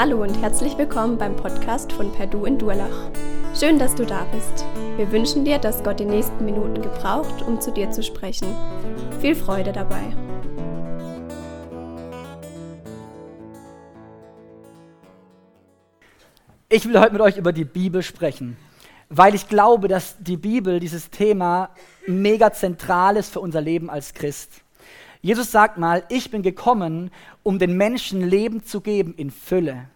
Hallo und herzlich willkommen beim Podcast von Perdu in Durlach. Schön, dass du da bist. Wir wünschen dir, dass Gott die nächsten Minuten gebraucht, um zu dir zu sprechen. Viel Freude dabei. Ich will heute mit euch über die Bibel sprechen, weil ich glaube, dass die Bibel, dieses Thema, mega zentral ist für unser Leben als Christ. Jesus sagt mal, ich bin gekommen, um den Menschen Leben zu geben in Fülle.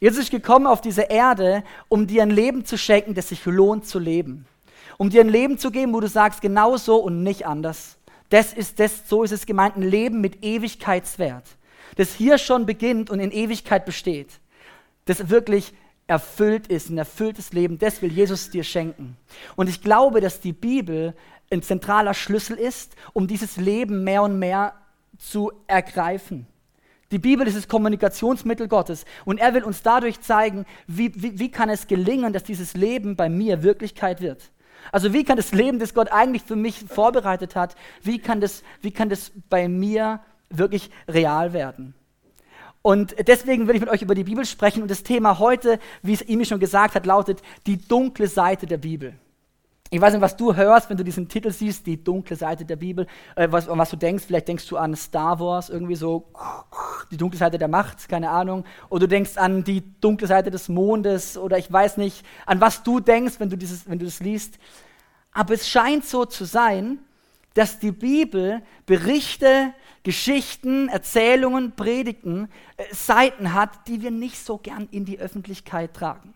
Jesus ist gekommen auf diese Erde, um dir ein Leben zu schenken, das sich lohnt zu leben. Um dir ein Leben zu geben, wo du sagst, genau so und nicht anders. Das ist das, so ist es gemeint, ein Leben mit Ewigkeitswert. Das hier schon beginnt und in Ewigkeit besteht. Das wirklich erfüllt ist, ein erfülltes Leben, das will Jesus dir schenken. Und ich glaube, dass die Bibel ein zentraler Schlüssel ist, um dieses Leben mehr und mehr zu ergreifen. Die Bibel ist das Kommunikationsmittel Gottes und er will uns dadurch zeigen, wie, wie, wie kann es gelingen, dass dieses Leben bei mir Wirklichkeit wird. Also wie kann das Leben, das Gott eigentlich für mich vorbereitet hat, wie kann das, wie kann das bei mir wirklich real werden? Und deswegen will ich mit euch über die Bibel sprechen und das Thema heute, wie es Imi schon gesagt hat, lautet die dunkle Seite der Bibel. Ich weiß nicht, was du hörst, wenn du diesen Titel siehst, die dunkle Seite der Bibel, äh, was, was du denkst. Vielleicht denkst du an Star Wars, irgendwie so die dunkle Seite der Macht, keine Ahnung. Oder du denkst an die dunkle Seite des Mondes oder ich weiß nicht, an was du denkst, wenn du, dieses, wenn du das liest. Aber es scheint so zu sein, dass die Bibel Berichte, Geschichten, Erzählungen, Predigten, äh, Seiten hat, die wir nicht so gern in die Öffentlichkeit tragen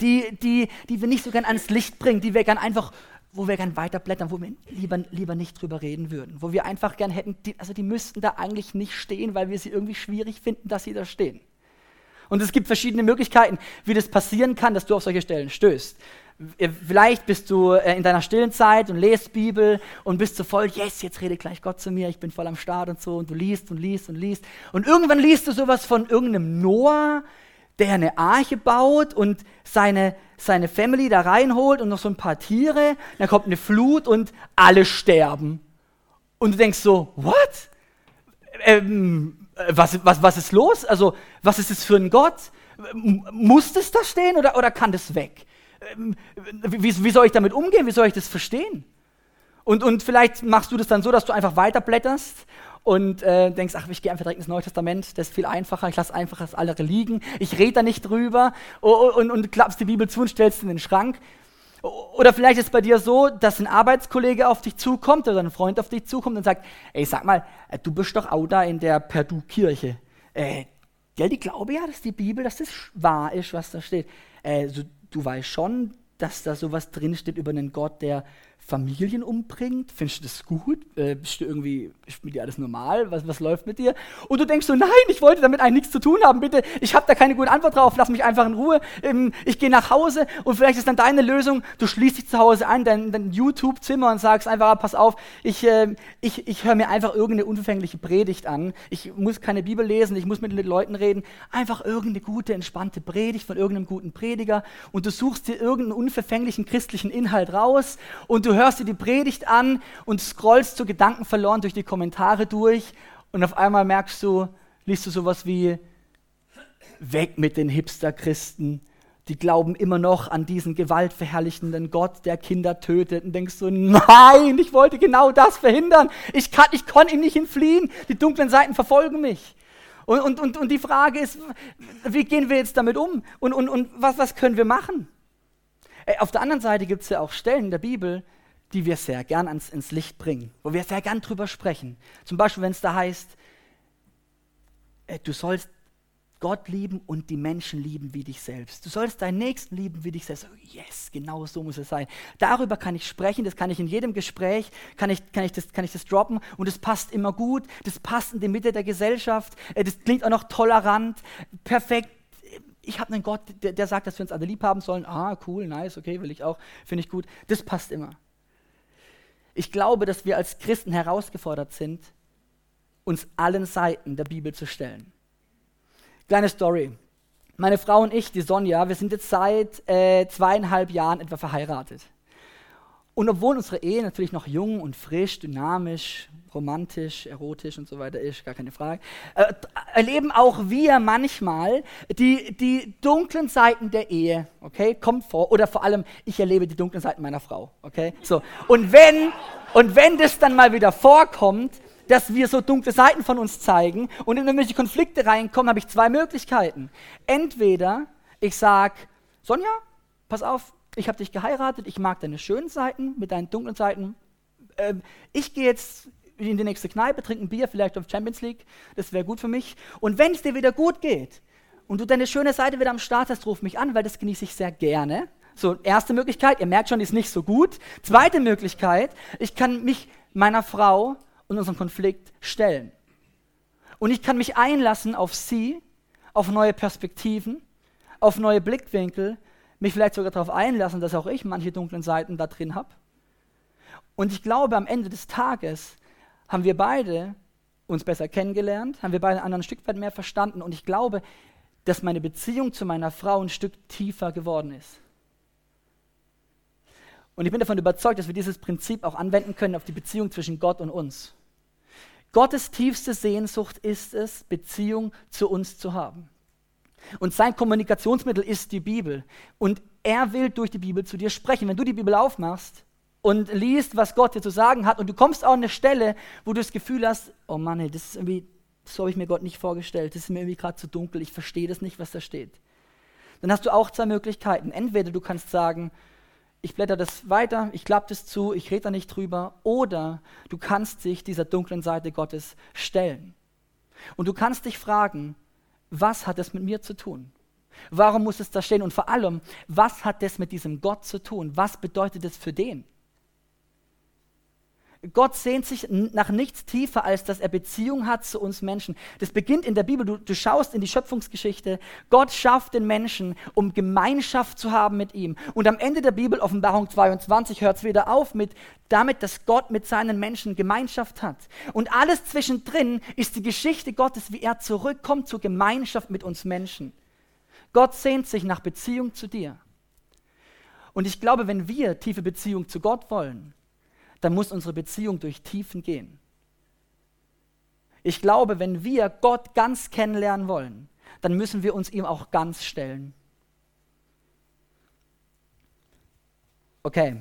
die, die, die wir nicht so gern ans Licht bringen, die wir gern einfach, wo wir gern weiterblättern, wo wir lieber, lieber nicht drüber reden würden, wo wir einfach gern hätten, die, also die müssten da eigentlich nicht stehen, weil wir sie irgendwie schwierig finden, dass sie da stehen. Und es gibt verschiedene Möglichkeiten, wie das passieren kann, dass du auf solche Stellen stößt. Vielleicht bist du äh, in deiner stillen Zeit und lest Bibel und bist so voll, yes, jetzt rede gleich Gott zu mir, ich bin voll am Start und so und du liest und liest und liest. Und irgendwann liest du sowas von irgendeinem Noah, der eine Arche baut und seine, seine Family da reinholt und noch so ein paar Tiere. Dann kommt eine Flut und alle sterben. Und du denkst so, what? Ähm, was, was, was ist los? Also, was ist das für ein Gott? Muss das da stehen oder, oder kann das weg? Ähm, wie, wie soll ich damit umgehen? Wie soll ich das verstehen? Und, und vielleicht machst du das dann so, dass du einfach weiterblätterst und äh, denkst, ach, ich gehe einfach direkt ins Neue Testament, das ist viel einfacher, ich lasse einfach das andere liegen, ich rede da nicht drüber und, und, und klappst die Bibel zu und stellst sie in den Schrank. Oder vielleicht ist es bei dir so, dass ein Arbeitskollege auf dich zukommt oder ein Freund auf dich zukommt und sagt, ey, sag mal, äh, du bist doch auch da in der Perdu-Kirche. Äh, ja, die glauben ja, dass die Bibel, dass das wahr ist, was da steht. Äh, so, du weißt schon, dass da sowas drinsteht über einen Gott, der Familien umbringt? Findest du das gut? Äh, bist du irgendwie, mit dir alles normal? Was, was läuft mit dir? Und du denkst so, nein, ich wollte damit eigentlich nichts zu tun haben, bitte, ich habe da keine gute Antwort drauf, lass mich einfach in Ruhe, ähm, ich gehe nach Hause und vielleicht ist dann deine Lösung, du schließt dich zu Hause an, dein, dein YouTube-Zimmer und sagst einfach, pass auf, ich, äh, ich, ich höre mir einfach irgendeine unverfängliche Predigt an, ich muss keine Bibel lesen, ich muss mit den Leuten reden, einfach irgendeine gute, entspannte Predigt von irgendeinem guten Prediger. Und du suchst dir irgendeinen unverfänglichen christlichen Inhalt raus und du hörst dir die Predigt an und scrollst so Gedanken verloren durch die Kommentare durch und auf einmal merkst du, liest du sowas wie, weg mit den Hipster-Christen, die glauben immer noch an diesen gewaltverherrlichenden Gott, der Kinder tötet und denkst so, nein, ich wollte genau das verhindern. Ich, kann, ich konnte ihm nicht entfliehen. Die dunklen Seiten verfolgen mich. Und, und, und, und die Frage ist, wie gehen wir jetzt damit um? Und, und, und was, was können wir machen? Äh, auf der anderen Seite gibt es ja auch Stellen in der Bibel, die wir sehr gern ans, ins Licht bringen, wo wir sehr gern drüber sprechen. Zum Beispiel, wenn es da heißt, äh, du sollst Gott lieben und die Menschen lieben wie dich selbst. Du sollst deinen Nächsten lieben wie dich selbst. Yes, genau so muss es sein. Darüber kann ich sprechen, das kann ich in jedem Gespräch, kann ich, kann ich, das, kann ich das droppen und es passt immer gut, das passt in die Mitte der Gesellschaft, äh, das klingt auch noch tolerant, perfekt. Ich habe einen Gott, der, der sagt, dass wir uns alle lieb haben sollen. Ah, cool, nice, okay, will ich auch, finde ich gut. Das passt immer. Ich glaube, dass wir als Christen herausgefordert sind, uns allen Seiten der Bibel zu stellen. Kleine Story. Meine Frau und ich, die Sonja, wir sind jetzt seit äh, zweieinhalb Jahren etwa verheiratet. Und obwohl unsere Ehe natürlich noch jung und frisch, dynamisch, romantisch, erotisch und so weiter ist, gar keine Frage, äh, erleben auch wir manchmal die, die dunklen Seiten der Ehe, okay, kommt vor, oder vor allem, ich erlebe die dunklen Seiten meiner Frau, okay, so. Und wenn, und wenn das dann mal wieder vorkommt, dass wir so dunkle Seiten von uns zeigen und in irgendwelche Konflikte reinkommen, habe ich zwei Möglichkeiten. Entweder ich sage, Sonja, pass auf, ich habe dich geheiratet, ich mag deine schönen Seiten mit deinen dunklen Seiten. Ähm, ich gehe jetzt in die nächste Kneipe, trinke ein Bier, vielleicht auf Champions League, das wäre gut für mich. Und wenn es dir wieder gut geht und du deine schöne Seite wieder am Start hast, ruf mich an, weil das genieße ich sehr gerne. So, erste Möglichkeit, ihr merkt schon, die ist nicht so gut. Zweite Möglichkeit, ich kann mich meiner Frau und unserem Konflikt stellen. Und ich kann mich einlassen auf sie, auf neue Perspektiven, auf neue Blickwinkel, mich vielleicht sogar darauf einlassen, dass auch ich manche dunklen Seiten da drin habe. Und ich glaube, am Ende des Tages haben wir beide uns besser kennengelernt, haben wir beide ein Stück weit mehr verstanden und ich glaube, dass meine Beziehung zu meiner Frau ein Stück tiefer geworden ist. Und ich bin davon überzeugt, dass wir dieses Prinzip auch anwenden können auf die Beziehung zwischen Gott und uns. Gottes tiefste Sehnsucht ist es, Beziehung zu uns zu haben. Und sein Kommunikationsmittel ist die Bibel. Und er will durch die Bibel zu dir sprechen. Wenn du die Bibel aufmachst und liest, was Gott dir zu sagen hat, und du kommst an eine Stelle, wo du das Gefühl hast, oh Mann, das ist irgendwie, so habe ich mir Gott nicht vorgestellt, das ist mir irgendwie gerade zu dunkel, ich verstehe das nicht, was da steht. Dann hast du auch zwei Möglichkeiten. Entweder du kannst sagen, ich blätter das weiter, ich klappe das zu, ich rede da nicht drüber, oder du kannst dich dieser dunklen Seite Gottes stellen. Und du kannst dich fragen, was hat das mit mir zu tun? Warum muss es da stehen? Und vor allem, was hat das mit diesem Gott zu tun? Was bedeutet es für den? Gott sehnt sich nach nichts tiefer, als dass er Beziehung hat zu uns Menschen. Das beginnt in der Bibel. Du, du, schaust in die Schöpfungsgeschichte. Gott schafft den Menschen, um Gemeinschaft zu haben mit ihm. Und am Ende der Bibel, Offenbarung 22, hört es wieder auf mit damit, dass Gott mit seinen Menschen Gemeinschaft hat. Und alles zwischendrin ist die Geschichte Gottes, wie er zurückkommt zur Gemeinschaft mit uns Menschen. Gott sehnt sich nach Beziehung zu dir. Und ich glaube, wenn wir tiefe Beziehung zu Gott wollen, dann muss unsere Beziehung durch Tiefen gehen. Ich glaube, wenn wir Gott ganz kennenlernen wollen, dann müssen wir uns ihm auch ganz stellen. Okay,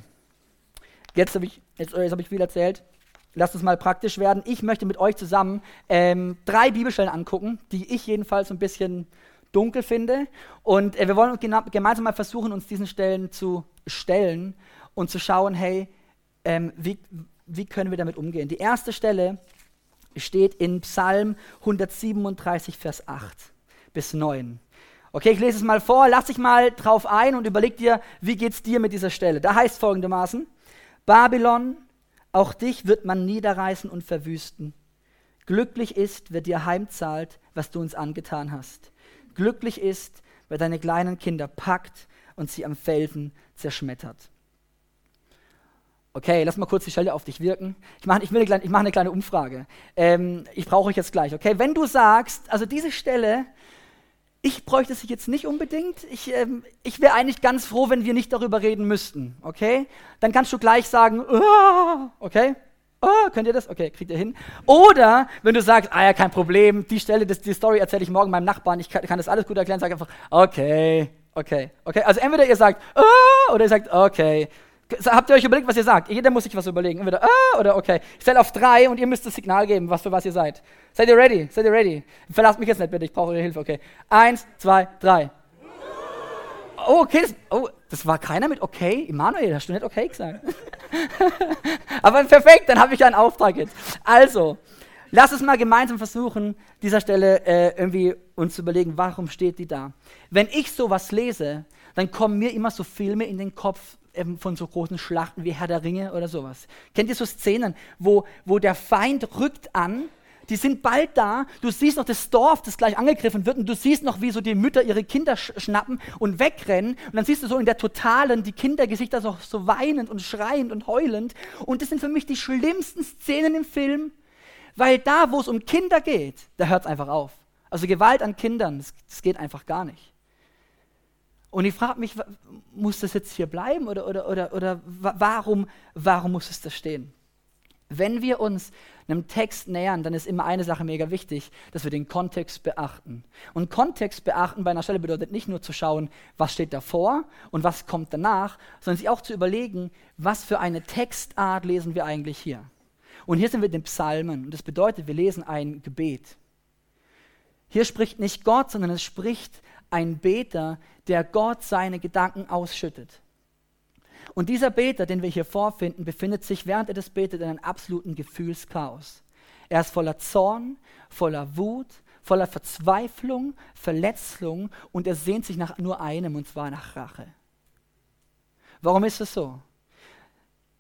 jetzt habe ich, jetzt, jetzt hab ich viel erzählt. Lasst uns mal praktisch werden. Ich möchte mit euch zusammen ähm, drei Bibelstellen angucken, die ich jedenfalls ein bisschen dunkel finde. Und äh, wir wollen gemeinsam mal versuchen, uns diesen Stellen zu stellen und zu schauen, hey, ähm, wie, wie können wir damit umgehen? Die erste Stelle steht in Psalm 137, Vers 8 bis 9. Okay, ich lese es mal vor, lass dich mal drauf ein und überleg dir, wie geht es dir mit dieser Stelle. Da heißt folgendermaßen, Babylon, auch dich wird man niederreißen und verwüsten. Glücklich ist, wer dir heimzahlt, was du uns angetan hast. Glücklich ist, wer deine kleinen Kinder packt und sie am Felsen zerschmettert. Okay, lass mal kurz die Stelle auf dich wirken. Ich mache ich ich mach eine kleine Umfrage. Ähm, ich brauche euch jetzt gleich, okay? Wenn du sagst, also diese Stelle, ich bräuchte sie jetzt nicht unbedingt. Ich, ähm, ich wäre eigentlich ganz froh, wenn wir nicht darüber reden müssten, okay? Dann kannst du gleich sagen, oh, okay? Oh, könnt ihr das? Okay, kriegt ihr hin. Oder wenn du sagst, ah ja, kein Problem, die Stelle, das, die Story erzähle ich morgen meinem Nachbarn, ich kann, kann, das alles gut erklären, sag einfach, okay, okay, okay. Also entweder ihr sagt, oh, oder ihr sagt, okay. Habt ihr euch überlegt, was ihr sagt? Jeder muss sich was überlegen. Entweder ah oder okay. Ich zähle auf drei und ihr müsst das Signal geben, was für was ihr seid. Seid ihr ready? Seid ihr ready? Verlasst mich jetzt nicht bitte, ich brauche eure Hilfe. Okay. Eins, zwei, drei. Oh, okay. Das, oh, das war keiner mit okay. Immanuel, hast du nicht okay gesagt? Aber perfekt, dann habe ich einen Auftrag jetzt. Also, lass uns mal gemeinsam versuchen, dieser Stelle äh, irgendwie uns zu überlegen, warum steht die da? Wenn ich sowas lese, dann kommen mir immer so Filme in den Kopf, ähm, von so großen Schlachten wie Herr der Ringe oder sowas. Kennt ihr so Szenen, wo, wo der Feind rückt an, die sind bald da, du siehst noch das Dorf, das gleich angegriffen wird und du siehst noch, wie so die Mütter ihre Kinder sch schnappen und wegrennen und dann siehst du so in der Totalen die Kindergesichter so, so weinend und schreiend und heulend und das sind für mich die schlimmsten Szenen im Film, weil da, wo es um Kinder geht, da hört es einfach auf. Also Gewalt an Kindern, das, das geht einfach gar nicht. Und ich frage mich, muss das jetzt hier bleiben oder, oder, oder, oder warum, warum muss es da stehen? Wenn wir uns einem Text nähern, dann ist immer eine Sache mega wichtig, dass wir den Kontext beachten. Und Kontext beachten bei einer Stelle bedeutet nicht nur zu schauen, was steht davor und was kommt danach, sondern sich auch zu überlegen, was für eine Textart lesen wir eigentlich hier. Und hier sind wir in den Psalmen. Und das bedeutet, wir lesen ein Gebet. Hier spricht nicht Gott, sondern es spricht ein Beter, der Gott seine Gedanken ausschüttet. Und dieser Beter, den wir hier vorfinden, befindet sich, während er das betet, in einem absoluten Gefühlschaos. Er ist voller Zorn, voller Wut, voller Verzweiflung, Verletzung und er sehnt sich nach nur einem, und zwar nach Rache. Warum ist das so?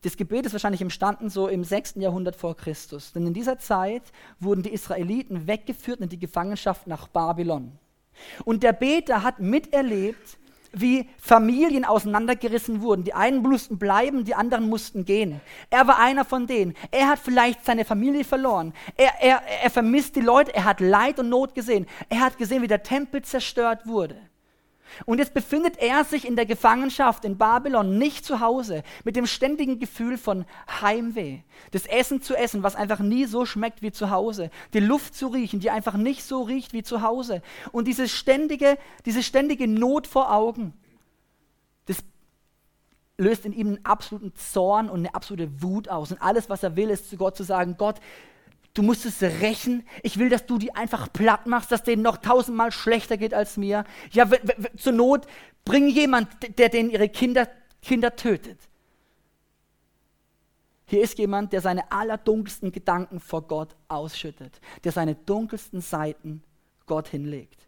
Das Gebet ist wahrscheinlich entstanden so im 6. Jahrhundert vor Christus. Denn in dieser Zeit wurden die Israeliten weggeführt in die Gefangenschaft nach Babylon. Und der Beter hat miterlebt, wie Familien auseinandergerissen wurden. Die einen mussten bleiben, die anderen mussten gehen. Er war einer von denen. Er hat vielleicht seine Familie verloren. Er, er, er vermisst die Leute. Er hat Leid und Not gesehen. Er hat gesehen, wie der Tempel zerstört wurde. Und jetzt befindet er sich in der Gefangenschaft in Babylon, nicht zu Hause, mit dem ständigen Gefühl von Heimweh. Das Essen zu essen, was einfach nie so schmeckt wie zu Hause. Die Luft zu riechen, die einfach nicht so riecht wie zu Hause. Und diese ständige, diese ständige Not vor Augen, das löst in ihm einen absoluten Zorn und eine absolute Wut aus. Und alles, was er will, ist zu Gott zu sagen, Gott, Du musst es rächen. Ich will, dass du die einfach platt machst, dass denen noch tausendmal schlechter geht als mir. Ja, zur Not bring jemand, der denen ihre Kinder, Kinder tötet. Hier ist jemand, der seine allerdunkelsten Gedanken vor Gott ausschüttet, der seine dunkelsten Seiten Gott hinlegt.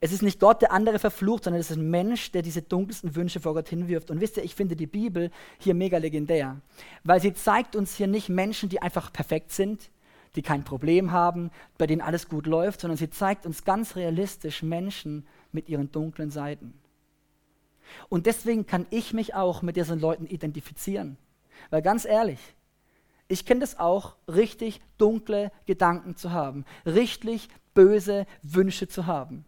Es ist nicht Gott, der andere verflucht, sondern es ist ein Mensch, der diese dunkelsten Wünsche vor Gott hinwirft. Und wisst ihr, ich finde die Bibel hier mega legendär, weil sie zeigt uns hier nicht Menschen, die einfach perfekt sind, die kein Problem haben, bei denen alles gut läuft, sondern sie zeigt uns ganz realistisch Menschen mit ihren dunklen Seiten. Und deswegen kann ich mich auch mit diesen Leuten identifizieren. Weil ganz ehrlich, ich kenne das auch, richtig dunkle Gedanken zu haben, richtig böse Wünsche zu haben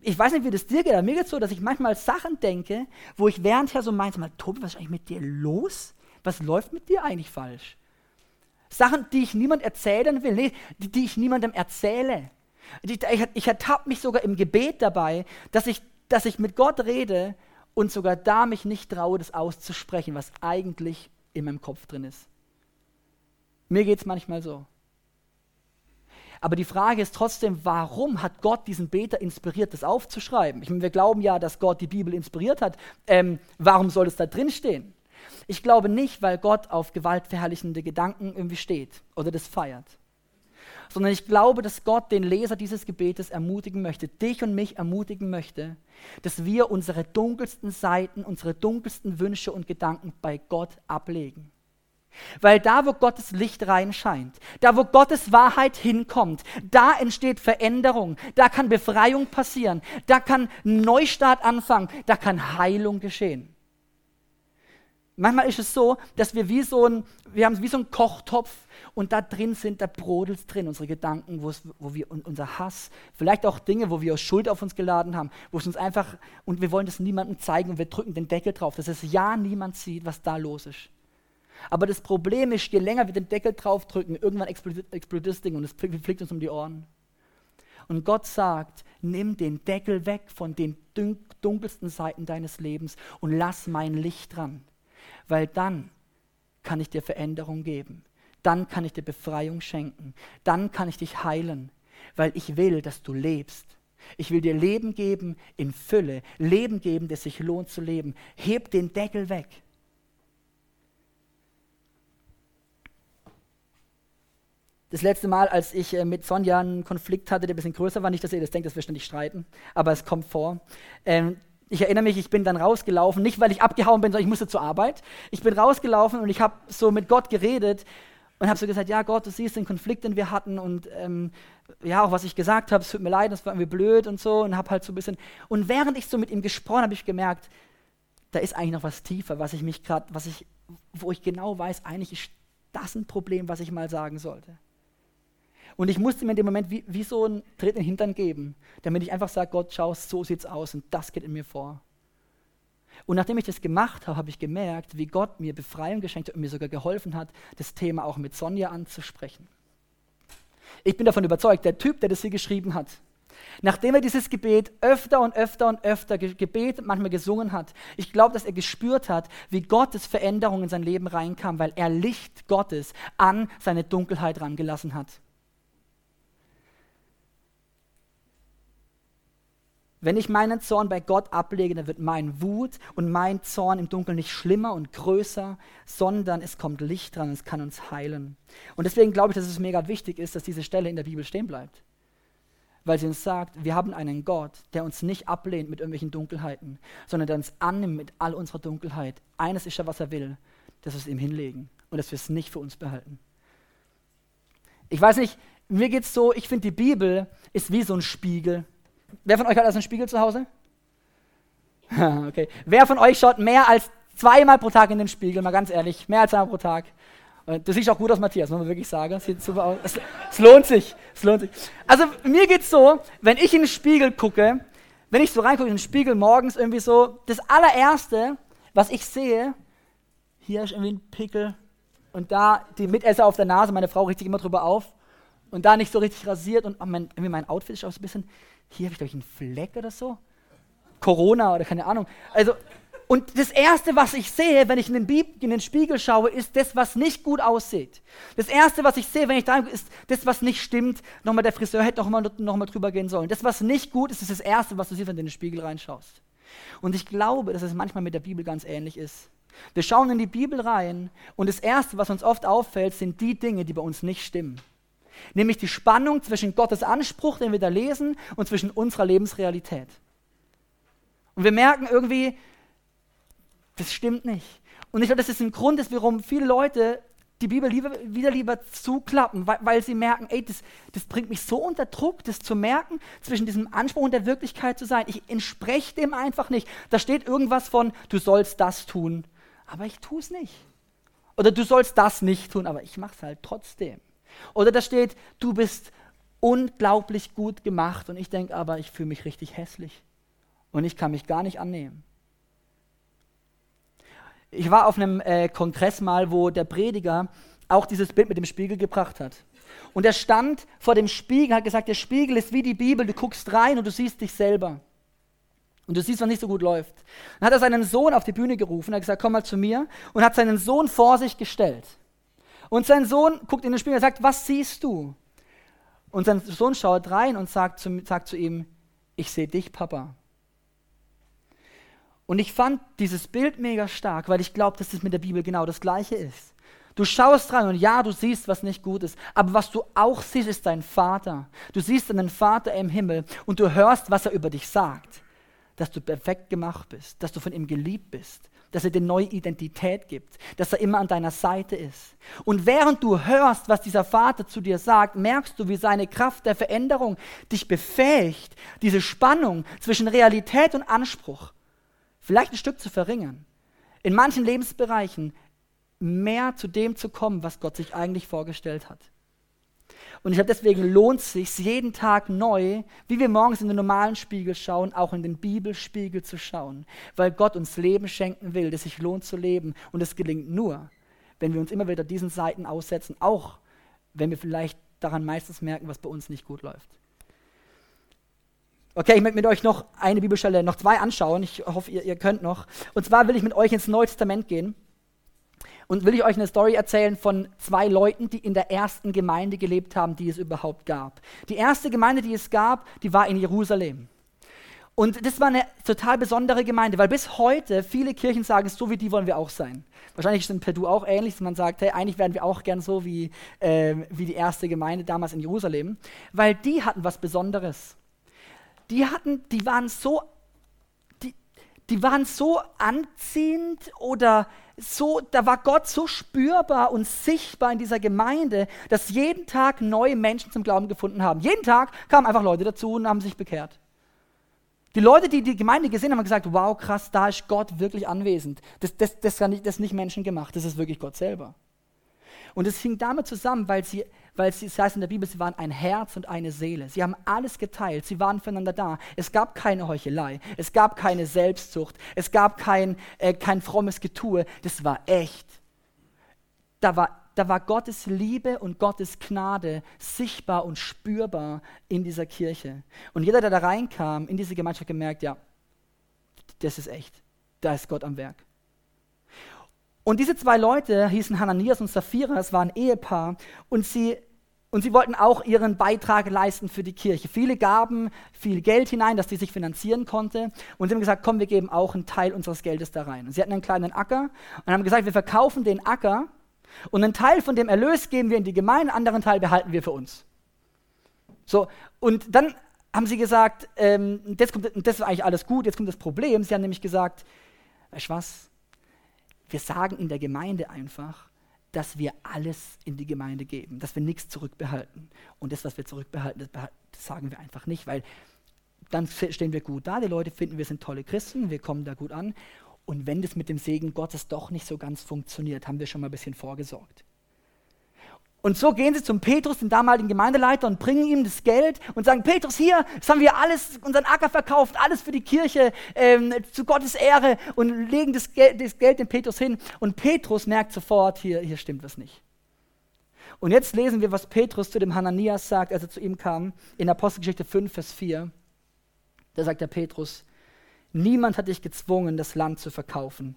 ich weiß nicht, wie das dir geht, aber mir geht es so, dass ich manchmal Sachen denke, wo ich währendher so meinte, mal, Tobi, was ist eigentlich mit dir los? Was läuft mit dir eigentlich falsch? Sachen, die ich niemand erzählen will, nee, die, die ich niemandem erzähle. Ich, ich ertappe mich sogar im Gebet dabei, dass ich, dass ich mit Gott rede und sogar da mich nicht traue, das auszusprechen, was eigentlich in meinem Kopf drin ist. Mir geht es manchmal so. Aber die Frage ist trotzdem, warum hat Gott diesen Beter inspiriert, das aufzuschreiben? Ich meine, wir glauben ja, dass Gott die Bibel inspiriert hat. Ähm, warum soll es da drin stehen? Ich glaube nicht, weil Gott auf gewaltverherrlichende Gedanken irgendwie steht oder das feiert. Sondern ich glaube, dass Gott den Leser dieses Gebetes ermutigen möchte, dich und mich ermutigen möchte, dass wir unsere dunkelsten Seiten, unsere dunkelsten Wünsche und Gedanken bei Gott ablegen. Weil da, wo Gottes Licht reinscheint, da, wo Gottes Wahrheit hinkommt, da entsteht Veränderung, da kann Befreiung passieren, da kann Neustart anfangen, da kann Heilung geschehen. Manchmal ist es so, dass wir wie so ein, wir haben wie so einen Kochtopf und da drin sind, da brodelt es drin, unsere Gedanken, wo wir unser Hass, vielleicht auch Dinge, wo wir Schuld auf uns geladen haben, wo es uns einfach, und wir wollen das niemandem zeigen und wir drücken den Deckel drauf, dass es ja niemand sieht, was da los ist. Aber das Problem ist, je länger wir den Deckel draufdrücken, irgendwann explodiert, das Ding und es fliegt uns um die Ohren. Und Gott sagt, nimm den Deckel weg von den dunkelsten Seiten deines Lebens und lass mein Licht dran. Weil dann kann ich dir Veränderung geben. Dann kann ich dir Befreiung schenken. Dann kann ich dich heilen. Weil ich will, dass du lebst. Ich will dir Leben geben in Fülle. Leben geben, das sich lohnt zu leben. Heb den Deckel weg. Das letzte Mal, als ich äh, mit Sonja einen Konflikt hatte, der ein bisschen größer war, nicht, dass ihr das denkt, dass wir ständig streiten, aber es kommt vor. Ähm, ich erinnere mich, ich bin dann rausgelaufen, nicht weil ich abgehauen bin, sondern ich musste zur Arbeit. Ich bin rausgelaufen und ich habe so mit Gott geredet und habe so gesagt, ja Gott, du siehst den Konflikt, den wir hatten und ähm, ja, auch was ich gesagt habe, es tut mir leid, das war irgendwie blöd und so und habe halt so ein bisschen, und während ich so mit ihm gesprochen habe, habe ich gemerkt, da ist eigentlich noch was tiefer, was ich mich gerade, was ich, wo ich genau weiß, eigentlich ist das ein Problem, was ich mal sagen sollte. Und ich musste mir in dem Moment wie, wie so einen Tritt in den Hintern geben, damit ich einfach sage, Gott, schau, so sieht's aus und das geht in mir vor. Und nachdem ich das gemacht habe, habe ich gemerkt, wie Gott mir Befreiung geschenkt hat und mir sogar geholfen hat, das Thema auch mit Sonja anzusprechen. Ich bin davon überzeugt, der Typ, der das hier geschrieben hat, nachdem er dieses Gebet öfter und öfter und öfter gebetet, manchmal gesungen hat, ich glaube, dass er gespürt hat, wie Gottes Veränderung in sein Leben reinkam, weil er Licht Gottes an seine Dunkelheit rangelassen hat. Wenn ich meinen Zorn bei Gott ablege, dann wird mein Wut und mein Zorn im Dunkeln nicht schlimmer und größer, sondern es kommt Licht dran und es kann uns heilen. Und deswegen glaube ich, dass es mega wichtig ist, dass diese Stelle in der Bibel stehen bleibt. Weil sie uns sagt, wir haben einen Gott, der uns nicht ablehnt mit irgendwelchen Dunkelheiten, sondern der uns annimmt mit all unserer Dunkelheit. Eines ist ja, was er will, dass wir es ihm hinlegen und dass wir es nicht für uns behalten. Ich weiß nicht, mir geht es so, ich finde, die Bibel ist wie so ein Spiegel Wer von euch hat also einen Spiegel zu Hause? okay. Wer von euch schaut mehr als zweimal pro Tag in den Spiegel? Mal ganz ehrlich, mehr als zweimal pro Tag. Du siehst auch gut aus, Matthias, muss man wirklich sagen. Sieht super aus. Es, es lohnt sich. Es lohnt sich. Also mir geht es so, wenn ich in den Spiegel gucke, wenn ich so reingucke in den Spiegel morgens irgendwie so, das allererste, was ich sehe, hier ist irgendwie ein Pickel und da die Mitesser auf der Nase, meine Frau riecht sich immer drüber auf und da nicht so richtig rasiert und oh, mein, irgendwie mein Outfit ist auch so ein bisschen, hier habe ich, glaube ich, einen Fleck oder so. Corona oder keine Ahnung. Also, und das Erste, was ich sehe, wenn ich in den, in den Spiegel schaue, ist das, was nicht gut aussieht. Das Erste, was ich sehe, wenn ich da ist das, was nicht stimmt. Nochmal, der Friseur hätte nochmal noch mal drüber gehen sollen. Das, was nicht gut ist, ist das Erste, was du siehst, wenn du in den Spiegel reinschaust. Und ich glaube, dass es manchmal mit der Bibel ganz ähnlich ist. Wir schauen in die Bibel rein und das Erste, was uns oft auffällt, sind die Dinge, die bei uns nicht stimmen. Nämlich die Spannung zwischen Gottes Anspruch, den wir da lesen, und zwischen unserer Lebensrealität. Und wir merken irgendwie, das stimmt nicht. Und ich glaube, das ist ein Grund, warum viele Leute die Bibel lieber, wieder lieber zuklappen, weil, weil sie merken, ey, das, das, bringt mich so unter Druck, das zu merken, zwischen diesem Anspruch und der Wirklichkeit zu sein. Ich entspreche dem einfach nicht. Da steht irgendwas von, du sollst das tun, aber ich tue es nicht. Oder du sollst das nicht tun, aber ich mache es halt trotzdem. Oder da steht, du bist unglaublich gut gemacht und ich denke aber, ich fühle mich richtig hässlich und ich kann mich gar nicht annehmen. Ich war auf einem äh, Kongress mal, wo der Prediger auch dieses Bild mit dem Spiegel gebracht hat. Und er stand vor dem Spiegel, hat gesagt, der Spiegel ist wie die Bibel, du guckst rein und du siehst dich selber. Und du siehst, was nicht so gut läuft. Dann hat er seinen Sohn auf die Bühne gerufen, hat gesagt, komm mal zu mir und hat seinen Sohn vor sich gestellt. Und sein Sohn guckt in den Spiegel und sagt, was siehst du? Und sein Sohn schaut rein und sagt zu, sagt zu ihm, ich sehe dich, Papa. Und ich fand dieses Bild mega stark, weil ich glaube, dass das mit der Bibel genau das Gleiche ist. Du schaust rein und ja, du siehst, was nicht gut ist. Aber was du auch siehst, ist dein Vater. Du siehst deinen Vater im Himmel und du hörst, was er über dich sagt. Dass du perfekt gemacht bist, dass du von ihm geliebt bist, dass er dir neue Identität gibt, dass er immer an deiner Seite ist. Und während du hörst, was dieser Vater zu dir sagt, merkst du, wie seine Kraft der Veränderung dich befähigt, diese Spannung zwischen Realität und Anspruch vielleicht ein Stück zu verringern. In manchen Lebensbereichen mehr zu dem zu kommen, was Gott sich eigentlich vorgestellt hat. Und ich glaube, deswegen lohnt es sich jeden Tag neu, wie wir morgens in den normalen Spiegel schauen, auch in den Bibelspiegel zu schauen. Weil Gott uns Leben schenken will, das sich lohnt zu leben. Und es gelingt nur, wenn wir uns immer wieder diesen Seiten aussetzen, auch wenn wir vielleicht daran meistens merken, was bei uns nicht gut läuft. Okay, ich möchte mit euch noch eine Bibelstelle, noch zwei anschauen. Ich hoffe, ihr, ihr könnt noch. Und zwar will ich mit euch ins Neue Testament gehen und will ich euch eine Story erzählen von zwei Leuten, die in der ersten Gemeinde gelebt haben, die es überhaupt gab. Die erste Gemeinde, die es gab, die war in Jerusalem. Und das war eine total besondere Gemeinde, weil bis heute viele Kirchen sagen, so wie die wollen wir auch sein. Wahrscheinlich ist in Peru auch ähnlich, dass man sagt, hey, eigentlich wären wir auch gern so wie, äh, wie die erste Gemeinde damals in Jerusalem, weil die hatten was Besonderes. Die hatten, die waren so, die waren so anziehend oder so, da war Gott so spürbar und sichtbar in dieser Gemeinde, dass jeden Tag neue Menschen zum Glauben gefunden haben. Jeden Tag kamen einfach Leute dazu und haben sich bekehrt. Die Leute, die die Gemeinde gesehen haben, haben gesagt, wow, krass, da ist Gott wirklich anwesend. Das, das, das, nicht, das ist nicht Menschen gemacht, das ist wirklich Gott selber. Und es hing damit zusammen, weil sie weil es das heißt in der Bibel, sie waren ein Herz und eine Seele. Sie haben alles geteilt, sie waren füreinander da. Es gab keine Heuchelei, es gab keine Selbstsucht, es gab kein, äh, kein frommes Getue, das war echt. Da war, da war Gottes Liebe und Gottes Gnade sichtbar und spürbar in dieser Kirche. Und jeder, der da reinkam, in diese Gemeinschaft gemerkt, ja, das ist echt, da ist Gott am Werk. Und diese zwei Leute hießen Hananias und Sapphira, es waren Ehepaar, und sie, und sie wollten auch ihren Beitrag leisten für die Kirche. Viele gaben viel Geld hinein, dass sie sich finanzieren konnte. Und sie haben gesagt, komm, wir geben auch einen Teil unseres Geldes da rein. Und sie hatten einen kleinen Acker und haben gesagt, wir verkaufen den Acker und einen Teil von dem Erlös geben wir in die Gemeinde, einen anderen Teil behalten wir für uns. So, und dann haben sie gesagt, ähm, das, kommt, das ist eigentlich alles gut, jetzt kommt das Problem. Sie haben nämlich gesagt, weißt du was, wir sagen in der Gemeinde einfach, dass wir alles in die Gemeinde geben, dass wir nichts zurückbehalten. Und das, was wir zurückbehalten, das, sagen wir einfach nicht, weil dann stehen wir gut da. Die Leute finden, wir sind tolle Christen, wir kommen da gut an. Und wenn das mit dem Segen Gottes doch nicht so ganz funktioniert, haben wir schon mal ein bisschen vorgesorgt. Und so gehen sie zum Petrus, den damaligen Gemeindeleiter, und bringen ihm das Geld und sagen, Petrus, hier, das haben wir alles, unseren Acker verkauft, alles für die Kirche, ähm, zu Gottes Ehre und legen das Geld, das Geld dem Petrus hin. Und Petrus merkt sofort, hier, hier stimmt was nicht. Und jetzt lesen wir, was Petrus zu dem Hananias sagt, als er zu ihm kam, in Apostelgeschichte 5, Vers 4. Da sagt der Petrus, niemand hat dich gezwungen, das Land zu verkaufen.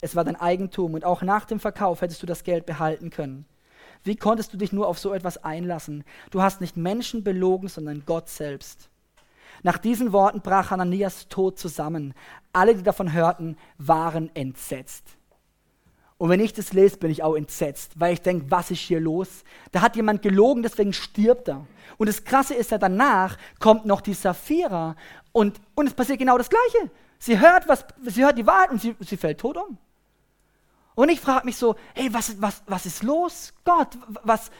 Es war dein Eigentum und auch nach dem Verkauf hättest du das Geld behalten können. Wie konntest du dich nur auf so etwas einlassen? Du hast nicht Menschen belogen, sondern Gott selbst. Nach diesen Worten brach Hananias Tod zusammen. Alle, die davon hörten, waren entsetzt. Und wenn ich das lese, bin ich auch entsetzt, weil ich denke, was ist hier los? Da hat jemand gelogen, deswegen stirbt er. Und das Krasse ist ja, danach kommt noch die Saphira und, und es passiert genau das Gleiche. Sie hört, was, sie hört die Wahrheit und sie, sie fällt tot um. Und ich frage mich so, hey, was, was, was ist los? Gott, was,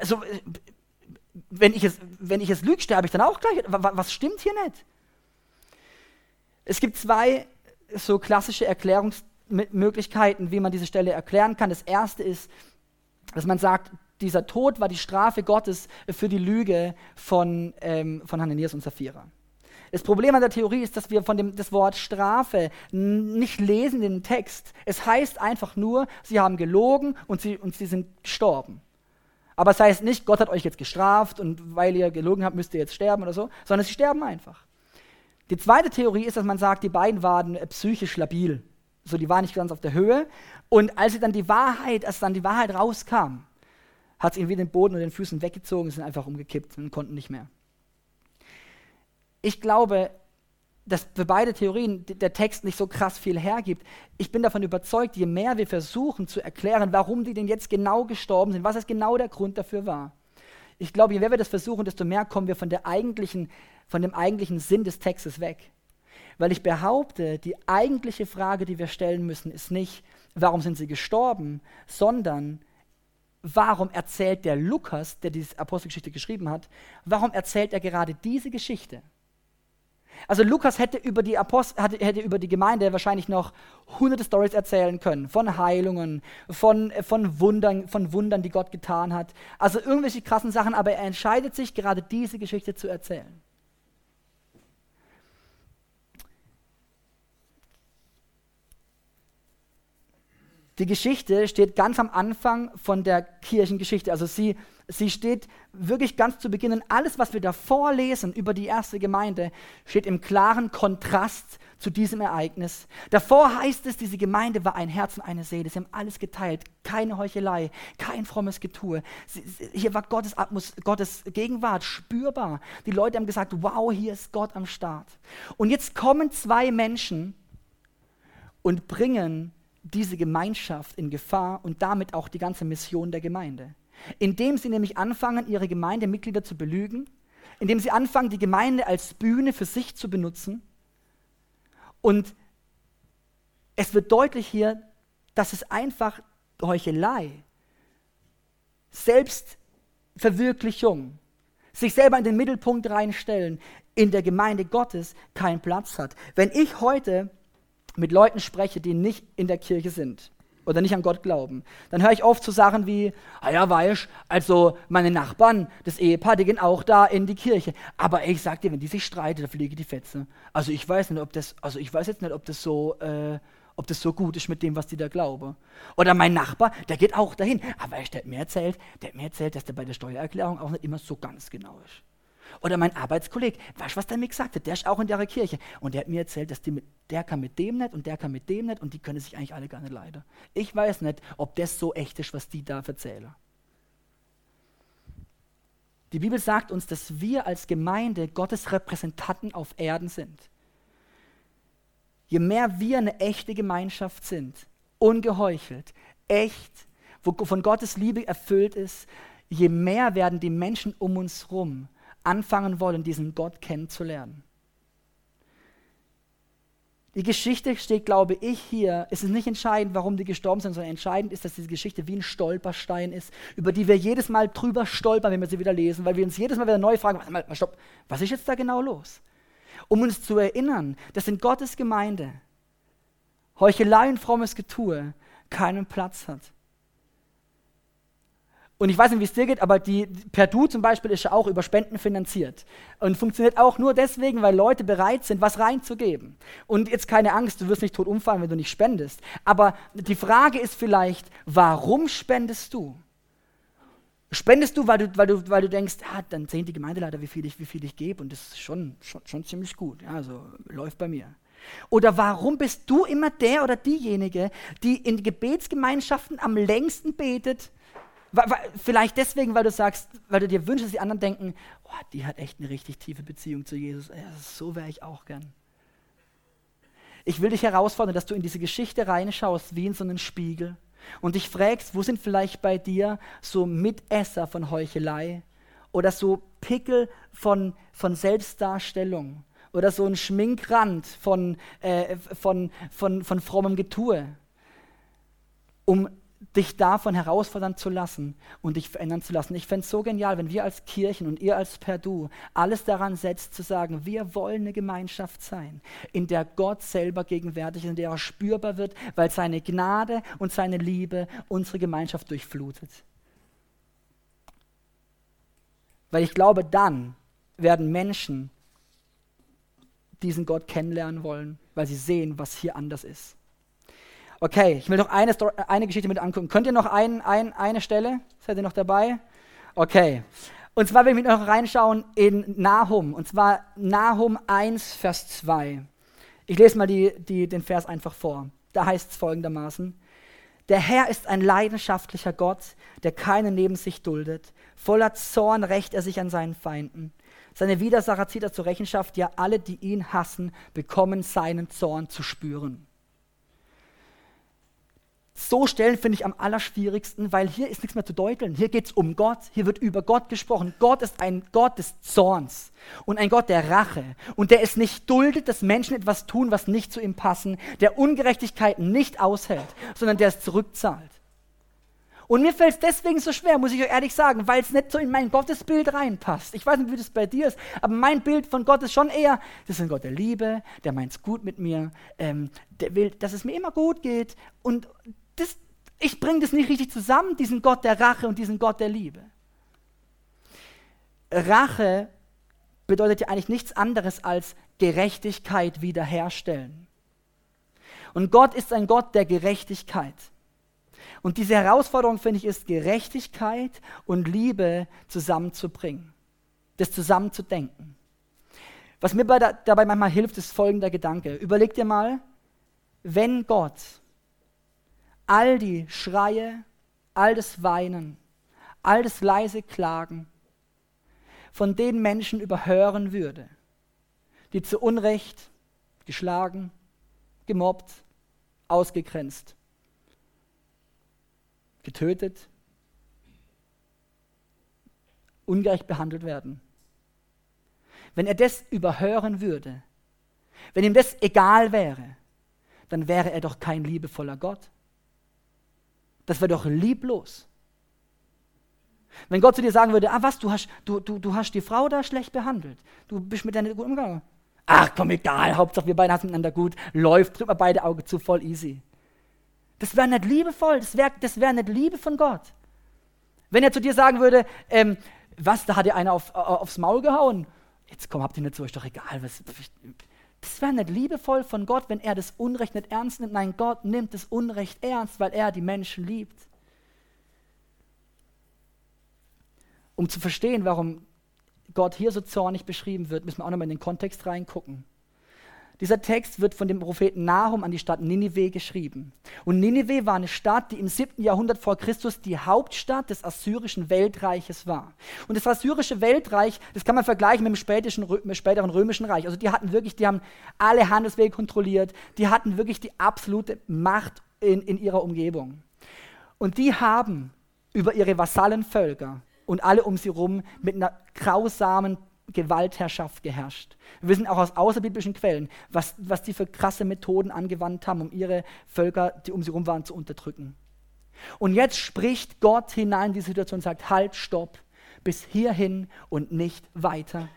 also, wenn ich es, wenn ich es lüge, sterbe ich dann auch gleich. Was stimmt hier nicht? Es gibt zwei so klassische Erklärungsmöglichkeiten, wie man diese Stelle erklären kann. Das erste ist, dass man sagt, dieser Tod war die Strafe Gottes für die Lüge von, ähm, von Hananias und Sapphira. Das Problem an der Theorie ist, dass wir von dem das Wort Strafe nicht lesen den Text. Es heißt einfach nur, sie haben gelogen und sie, und sie sind gestorben. Aber es heißt nicht, Gott hat euch jetzt gestraft und weil ihr gelogen habt, müsst ihr jetzt sterben oder so, sondern sie sterben einfach. Die zweite Theorie ist, dass man sagt, die beiden waren psychisch labil. So, die waren nicht ganz auf der Höhe. Und als sie dann die Wahrheit, als dann die Wahrheit rauskam, hat es ihnen wieder den Boden und den Füßen weggezogen, sind einfach umgekippt und konnten nicht mehr ich glaube, dass für beide Theorien der Text nicht so krass viel hergibt. Ich bin davon überzeugt, je mehr wir versuchen zu erklären, warum die denn jetzt genau gestorben sind, was es genau der Grund dafür war. Ich glaube, je mehr wir das versuchen, desto mehr kommen wir von, der eigentlichen, von dem eigentlichen Sinn des Textes weg. Weil ich behaupte, die eigentliche Frage, die wir stellen müssen, ist nicht, warum sind sie gestorben, sondern warum erzählt der Lukas, der diese Apostelgeschichte geschrieben hat, warum erzählt er gerade diese Geschichte? Also Lukas hätte über die Apostel, hätte über die Gemeinde wahrscheinlich noch hunderte Stories erzählen können, von Heilungen, von, von, Wundern, von Wundern, die Gott getan hat. Also irgendwelche krassen Sachen, aber er entscheidet sich, gerade diese Geschichte zu erzählen. Die Geschichte steht ganz am Anfang von der Kirchengeschichte. Also sie, sie steht wirklich ganz zu Beginn. Und alles, was wir davor lesen über die erste Gemeinde, steht im klaren Kontrast zu diesem Ereignis. Davor heißt es, diese Gemeinde war ein Herz und eine Seele. Sie haben alles geteilt. Keine Heuchelei, kein frommes Getue. Sie, hier war Gottes, Atmos, Gottes Gegenwart spürbar. Die Leute haben gesagt, wow, hier ist Gott am Start. Und jetzt kommen zwei Menschen und bringen diese Gemeinschaft in Gefahr und damit auch die ganze Mission der Gemeinde. Indem sie nämlich anfangen, ihre Gemeindemitglieder zu belügen, indem sie anfangen, die Gemeinde als Bühne für sich zu benutzen. Und es wird deutlich hier, dass es einfach Heuchelei, Selbstverwirklichung, sich selber in den Mittelpunkt reinstellen, in der Gemeinde Gottes keinen Platz hat. Wenn ich heute mit Leuten spreche, die nicht in der Kirche sind. oder nicht an Gott glauben, dann höre ich oft so Sachen wie, ah ja, weißt, also meine Nachbarn, das Ehepaar, die gehen auch da in die Kirche. Aber ich sag dir, wenn die sich streiten, da fliege die Fetze. Also ich weiß nicht, ob das, also ich weiß jetzt nicht, ob das so, äh, ob das so gut ist mit dem, was die da glauben. Oder mein Nachbar, der geht auch dahin. Aber weißt, der hat mir erzählt, der hat mir erzählt, dass der bei der Steuererklärung auch nicht immer so ganz genau ist. Oder mein Arbeitskollege, weißt du, was der mir gesagt hat? Der ist auch in der Kirche. Und der hat mir erzählt, dass mit, der kann mit dem nicht und der kann mit dem nicht und die können sich eigentlich alle gar nicht leiden. Ich weiß nicht, ob das so echt ist, was die da erzählen. Die Bibel sagt uns, dass wir als Gemeinde Gottes Repräsentanten auf Erden sind. Je mehr wir eine echte Gemeinschaft sind, ungeheuchelt, echt, wo von Gottes Liebe erfüllt ist, je mehr werden die Menschen um uns herum anfangen wollen, diesen Gott kennenzulernen. Die Geschichte steht, glaube ich, hier. Es ist nicht entscheidend, warum die gestorben sind, sondern entscheidend ist, dass diese Geschichte wie ein Stolperstein ist, über die wir jedes Mal drüber stolpern, wenn wir sie wieder lesen, weil wir uns jedes Mal wieder neu fragen, mal, mal, stopp, was ist jetzt da genau los? Um uns zu erinnern, dass in Gottes Gemeinde Heuchelei und frommes Getue keinen Platz hat. Und ich weiß nicht, wie es dir geht, aber die Perdu zum Beispiel ist ja auch über Spenden finanziert und funktioniert auch nur deswegen, weil Leute bereit sind, was reinzugeben. Und jetzt keine Angst, du wirst nicht tot umfallen, wenn du nicht spendest. Aber die Frage ist vielleicht, warum spendest du? Spendest du, weil du, weil du, weil du denkst, ah, dann sehen die Gemeindeleiter, wie viel ich, wie viel ich gebe und das ist schon, schon, schon ziemlich gut. Ja, also läuft bei mir. Oder warum bist du immer der oder diejenige, die in Gebetsgemeinschaften am längsten betet, Vielleicht deswegen, weil du sagst, weil du dir wünschst, dass die anderen denken, oh, die hat echt eine richtig tiefe Beziehung zu Jesus. Ja, so wäre ich auch gern. Ich will dich herausfordern, dass du in diese Geschichte reinschaust, wie in so einen Spiegel, und dich fragst, wo sind vielleicht bei dir so Mitesser von Heuchelei oder so Pickel von, von Selbstdarstellung oder so ein Schminkrand von, äh, von, von, von frommem Getue, um dich davon herausfordern zu lassen und dich verändern zu lassen. Ich fände es so genial, wenn wir als Kirchen und ihr als Perdu alles daran setzt, zu sagen, wir wollen eine Gemeinschaft sein, in der Gott selber gegenwärtig ist, in der er spürbar wird, weil seine Gnade und seine Liebe unsere Gemeinschaft durchflutet. Weil ich glaube, dann werden Menschen diesen Gott kennenlernen wollen, weil sie sehen, was hier anders ist. Okay, ich will noch eine, Story, eine Geschichte mit angucken. Könnt ihr noch ein, ein, eine Stelle? Seid ihr noch dabei? Okay. Und zwar will ich noch reinschauen in Nahum. Und zwar Nahum 1, Vers 2. Ich lese mal die, die, den Vers einfach vor. Da heißt es folgendermaßen. Der Herr ist ein leidenschaftlicher Gott, der keinen neben sich duldet. Voller Zorn rächt er sich an seinen Feinden. Seine Widersacher zieht er zur Rechenschaft, ja alle, die ihn hassen, bekommen seinen Zorn zu spüren so Stellen finde ich am allerschwierigsten, weil hier ist nichts mehr zu deuteln. Hier geht es um Gott, hier wird über Gott gesprochen. Gott ist ein Gott des Zorns und ein Gott der Rache und der es nicht duldet, dass Menschen etwas tun, was nicht zu ihm passen, der Ungerechtigkeiten nicht aushält, sondern der es zurückzahlt. Und mir fällt es deswegen so schwer, muss ich euch ehrlich sagen, weil es nicht so in mein Gottesbild reinpasst. Ich weiß nicht, wie das bei dir ist, aber mein Bild von Gott ist schon eher, das ist ein Gott der Liebe, der meint es gut mit mir, ähm, der will, dass es mir immer gut geht und das, ich bringe das nicht richtig zusammen, diesen Gott der Rache und diesen Gott der Liebe. Rache bedeutet ja eigentlich nichts anderes als Gerechtigkeit wiederherstellen. Und Gott ist ein Gott der Gerechtigkeit. Und diese Herausforderung, finde ich, ist Gerechtigkeit und Liebe zusammenzubringen, das zusammenzudenken. Was mir dabei manchmal hilft, ist folgender Gedanke. Überleg dir mal, wenn Gott all die Schreie, all das Weinen, all das leise Klagen von den Menschen überhören würde, die zu Unrecht geschlagen, gemobbt, ausgegrenzt, getötet, ungerecht behandelt werden. Wenn er das überhören würde, wenn ihm das egal wäre, dann wäre er doch kein liebevoller Gott. Das wäre doch lieblos. Wenn Gott zu dir sagen würde, ah was, du hast, du, du, du hast die Frau da schlecht behandelt, du bist mit der nicht gut umgegangen. Ach komm, egal, Hauptsache wir beide haben miteinander gut, läuft, drück mal beide Augen zu, voll easy. Das wäre nicht liebevoll, das wäre das wär nicht Liebe von Gott. Wenn er zu dir sagen würde, ähm, was, da hat dir einer auf, aufs Maul gehauen. Jetzt komm, habt ihr nicht so, ist doch egal. Was, das wäre nicht liebevoll von Gott, wenn er das Unrecht nicht ernst nimmt. Nein, Gott nimmt das Unrecht ernst, weil er die Menschen liebt. Um zu verstehen, warum Gott hier so zornig beschrieben wird, müssen wir auch nochmal in den Kontext reingucken. Dieser Text wird von dem Propheten Nahum an die Stadt Ninive geschrieben. Und Ninive war eine Stadt, die im 7. Jahrhundert vor Christus die Hauptstadt des assyrischen Weltreiches war. Und das assyrische Weltreich, das kann man vergleichen mit dem späteren, römischen Reich. Also die hatten wirklich, die haben alle Handelswege kontrolliert, die hatten wirklich die absolute Macht in, in ihrer Umgebung. Und die haben über ihre Vasallenvölker und alle um sie herum mit einer grausamen Gewaltherrschaft geherrscht. Wir wissen auch aus außerbiblischen Quellen, was, was die für krasse Methoden angewandt haben, um ihre Völker, die um sie herum waren, zu unterdrücken. Und jetzt spricht Gott hinein in die Situation und sagt, halt, stopp, bis hierhin und nicht weiter.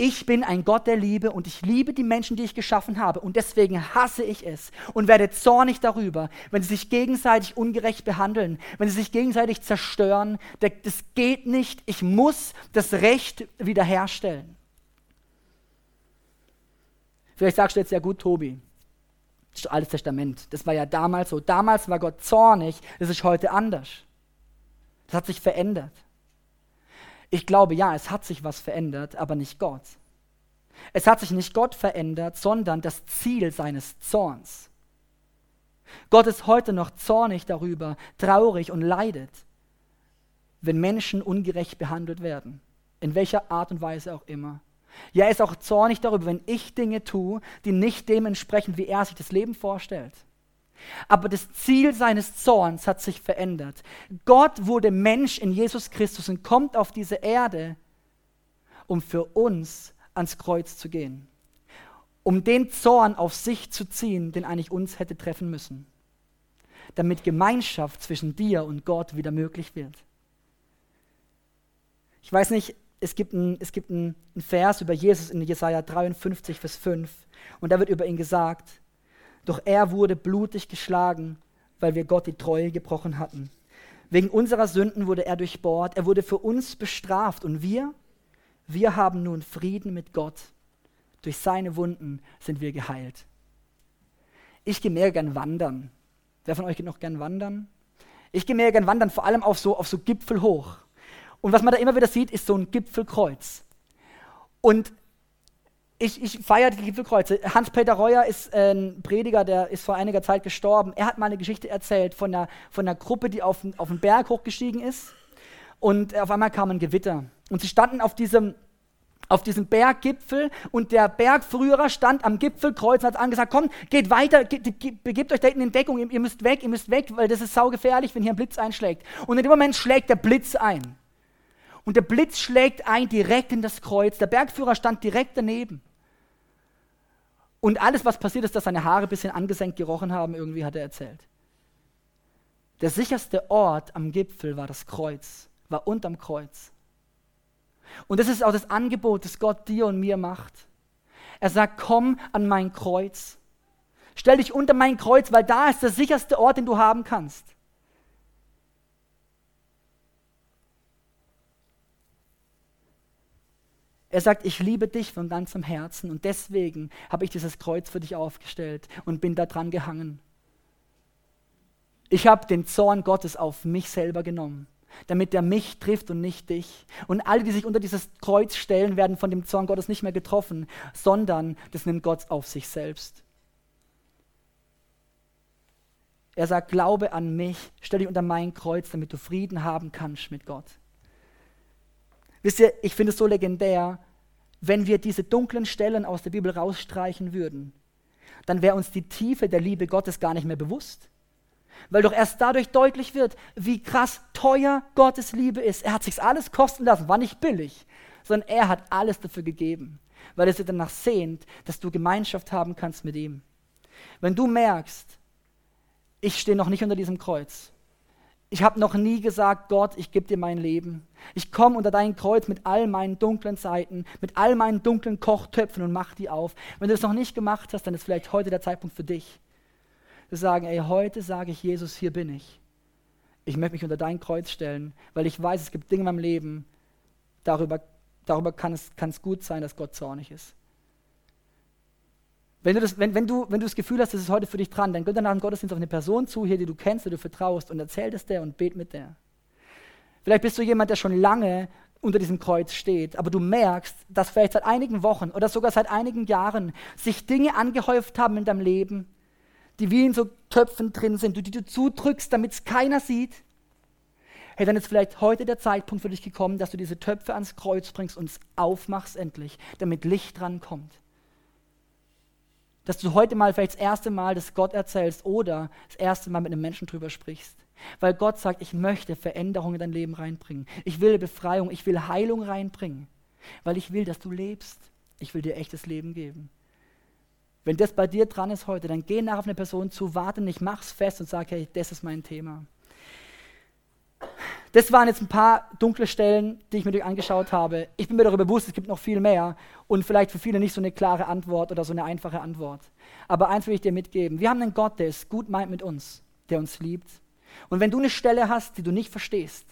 Ich bin ein Gott der Liebe und ich liebe die Menschen, die ich geschaffen habe. Und deswegen hasse ich es und werde zornig darüber, wenn sie sich gegenseitig ungerecht behandeln, wenn sie sich gegenseitig zerstören. Das geht nicht. Ich muss das Recht wiederherstellen. Vielleicht sagst du jetzt ja gut, Tobi. Das ist Altes Testament. Das war ja damals so. Damals war Gott zornig. Das ist heute anders. Das hat sich verändert. Ich glaube, ja, es hat sich was verändert, aber nicht Gott. Es hat sich nicht Gott verändert, sondern das Ziel seines Zorns. Gott ist heute noch zornig darüber, traurig und leidet, wenn Menschen ungerecht behandelt werden, in welcher Art und Weise auch immer. Ja, er ist auch zornig darüber, wenn ich Dinge tue, die nicht dementsprechend, wie er sich das Leben vorstellt. Aber das Ziel seines Zorns hat sich verändert. Gott wurde Mensch in Jesus Christus und kommt auf diese Erde, um für uns ans Kreuz zu gehen. Um den Zorn auf sich zu ziehen, den eigentlich uns hätte treffen müssen. Damit Gemeinschaft zwischen dir und Gott wieder möglich wird. Ich weiß nicht, es gibt einen, Vers über Jesus in Jesaja 53, Vers 5. Und da wird über ihn gesagt, doch er wurde blutig geschlagen, weil wir Gott die Treue gebrochen hatten. Wegen unserer Sünden wurde er durchbohrt, er wurde für uns bestraft und wir, wir haben nun Frieden mit Gott. Durch seine Wunden sind wir geheilt. Ich gehe mehr gern wandern. Wer von euch geht noch gern wandern? Ich gehe mehr gern wandern, vor allem auf so, auf so Gipfel hoch. Und was man da immer wieder sieht, ist so ein Gipfelkreuz. Und ich, ich feiere die Gipfelkreuze. Hans-Peter Reuer ist ein Prediger, der ist vor einiger Zeit gestorben. Er hat mal eine Geschichte erzählt von einer, von einer Gruppe, die auf, auf den Berg hochgestiegen ist. Und auf einmal kam ein Gewitter. Und sie standen auf diesem, auf diesem Berggipfel und der Bergführer stand am Gipfelkreuz und hat angesagt, komm, geht weiter, ge begebt euch da in Deckung, ihr, ihr müsst weg, ihr müsst weg, weil das ist saugefährlich, wenn hier ein Blitz einschlägt. Und in dem Moment schlägt der Blitz ein. Und der Blitz schlägt ein direkt in das Kreuz. Der Bergführer stand direkt daneben. Und alles, was passiert ist, dass seine Haare ein bisschen angesenkt gerochen haben, irgendwie hat er erzählt. Der sicherste Ort am Gipfel war das Kreuz, war unterm Kreuz. Und das ist auch das Angebot, das Gott dir und mir macht. Er sagt, komm an mein Kreuz. Stell dich unter mein Kreuz, weil da ist der sicherste Ort, den du haben kannst. Er sagt, ich liebe dich von ganzem Herzen und deswegen habe ich dieses Kreuz für dich aufgestellt und bin da dran gehangen. Ich habe den Zorn Gottes auf mich selber genommen, damit er mich trifft und nicht dich. Und alle, die sich unter dieses Kreuz stellen, werden von dem Zorn Gottes nicht mehr getroffen, sondern das nimmt Gott auf sich selbst. Er sagt, glaube an mich, stell dich unter mein Kreuz, damit du Frieden haben kannst mit Gott. Wisst ihr, ich finde es so legendär, wenn wir diese dunklen Stellen aus der Bibel rausstreichen würden, dann wäre uns die Tiefe der Liebe Gottes gar nicht mehr bewusst. Weil doch erst dadurch deutlich wird, wie krass teuer Gottes Liebe ist. Er hat sich alles kosten lassen, war nicht billig, sondern er hat alles dafür gegeben, weil er sich danach sehnt, dass du Gemeinschaft haben kannst mit ihm. Wenn du merkst, ich stehe noch nicht unter diesem Kreuz, ich habe noch nie gesagt, Gott, ich gebe dir mein Leben. Ich komme unter dein Kreuz mit all meinen dunklen Seiten, mit all meinen dunklen Kochtöpfen und mach die auf. Wenn du das noch nicht gemacht hast, dann ist vielleicht heute der Zeitpunkt für dich. zu sagen, ey, heute sage ich Jesus, hier bin ich. Ich möchte mich unter dein Kreuz stellen, weil ich weiß, es gibt Dinge in meinem Leben, darüber, darüber kann, es, kann es gut sein, dass Gott zornig ist. Wenn du, das, wenn, wenn, du, wenn du das Gefühl hast, das ist heute für dich dran, dann geh danach im Gottesdienst auf eine Person zu, hier, die du kennst, die du vertraust, und erzähl das der und bet mit der. Vielleicht bist du jemand, der schon lange unter diesem Kreuz steht, aber du merkst, dass vielleicht seit einigen Wochen oder sogar seit einigen Jahren sich Dinge angehäuft haben in deinem Leben, die wie in so Töpfen drin sind, die du zudrückst, damit es keiner sieht. Hey, dann ist vielleicht heute der Zeitpunkt für dich gekommen, dass du diese Töpfe ans Kreuz bringst und es aufmachst endlich, damit Licht dran kommt. Dass du heute mal vielleicht das erste Mal das Gott erzählst oder das erste Mal mit einem Menschen drüber sprichst. Weil Gott sagt, ich möchte Veränderung in dein Leben reinbringen. Ich will Befreiung, ich will Heilung reinbringen. Weil ich will, dass du lebst. Ich will dir echtes Leben geben. Wenn das bei dir dran ist heute, dann geh nach auf eine Person zu, warte nicht, mach's fest und sag, hey, das ist mein Thema. Das waren jetzt ein paar dunkle Stellen, die ich mir angeschaut habe. Ich bin mir darüber bewusst, es gibt noch viel mehr und vielleicht für viele nicht so eine klare Antwort oder so eine einfache Antwort. Aber eins will ich dir mitgeben. Wir haben einen Gott, der es gut meint mit uns, der uns liebt. Und wenn du eine Stelle hast, die du nicht verstehst,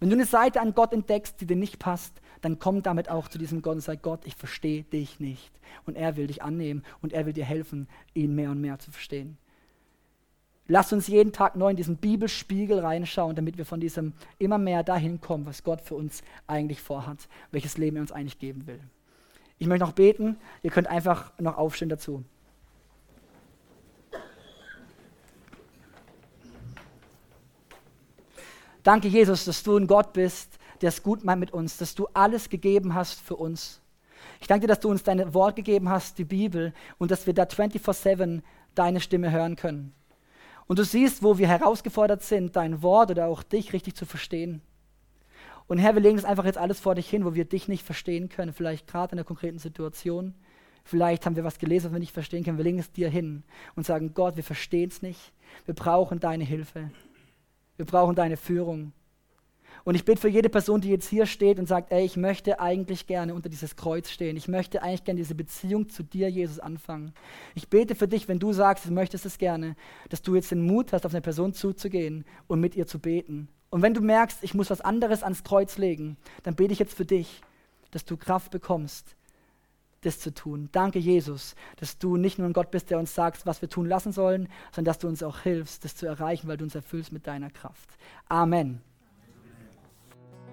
wenn du eine Seite an Gott entdeckst, die dir nicht passt, dann komm damit auch zu diesem Gott und sag, Gott, ich verstehe dich nicht. Und er will dich annehmen und er will dir helfen, ihn mehr und mehr zu verstehen. Lass uns jeden Tag neu in diesen Bibelspiegel reinschauen, damit wir von diesem immer mehr dahin kommen, was Gott für uns eigentlich vorhat, welches Leben er uns eigentlich geben will. Ich möchte noch beten, ihr könnt einfach noch aufstehen dazu. Danke, Jesus, dass du ein Gott bist, der es gut meint mit uns, dass du alles gegeben hast für uns. Ich danke dir, dass du uns dein Wort gegeben hast, die Bibel, und dass wir da 24-7 deine Stimme hören können. Und du siehst, wo wir herausgefordert sind, dein Wort oder auch dich richtig zu verstehen. Und Herr, wir legen das einfach jetzt alles vor dich hin, wo wir dich nicht verstehen können, vielleicht gerade in einer konkreten Situation. Vielleicht haben wir was gelesen, was wir nicht verstehen können. Wir legen es dir hin und sagen, Gott, wir verstehen es nicht. Wir brauchen deine Hilfe. Wir brauchen deine Führung. Und ich bete für jede Person, die jetzt hier steht und sagt, ey, ich möchte eigentlich gerne unter dieses Kreuz stehen. Ich möchte eigentlich gerne diese Beziehung zu dir, Jesus, anfangen. Ich bete für dich, wenn du sagst, du möchtest es gerne, dass du jetzt den Mut hast, auf eine Person zuzugehen und mit ihr zu beten. Und wenn du merkst, ich muss was anderes ans Kreuz legen, dann bete ich jetzt für dich, dass du Kraft bekommst, das zu tun. Danke, Jesus, dass du nicht nur ein Gott bist, der uns sagt, was wir tun lassen sollen, sondern dass du uns auch hilfst, das zu erreichen, weil du uns erfüllst mit deiner Kraft. Amen.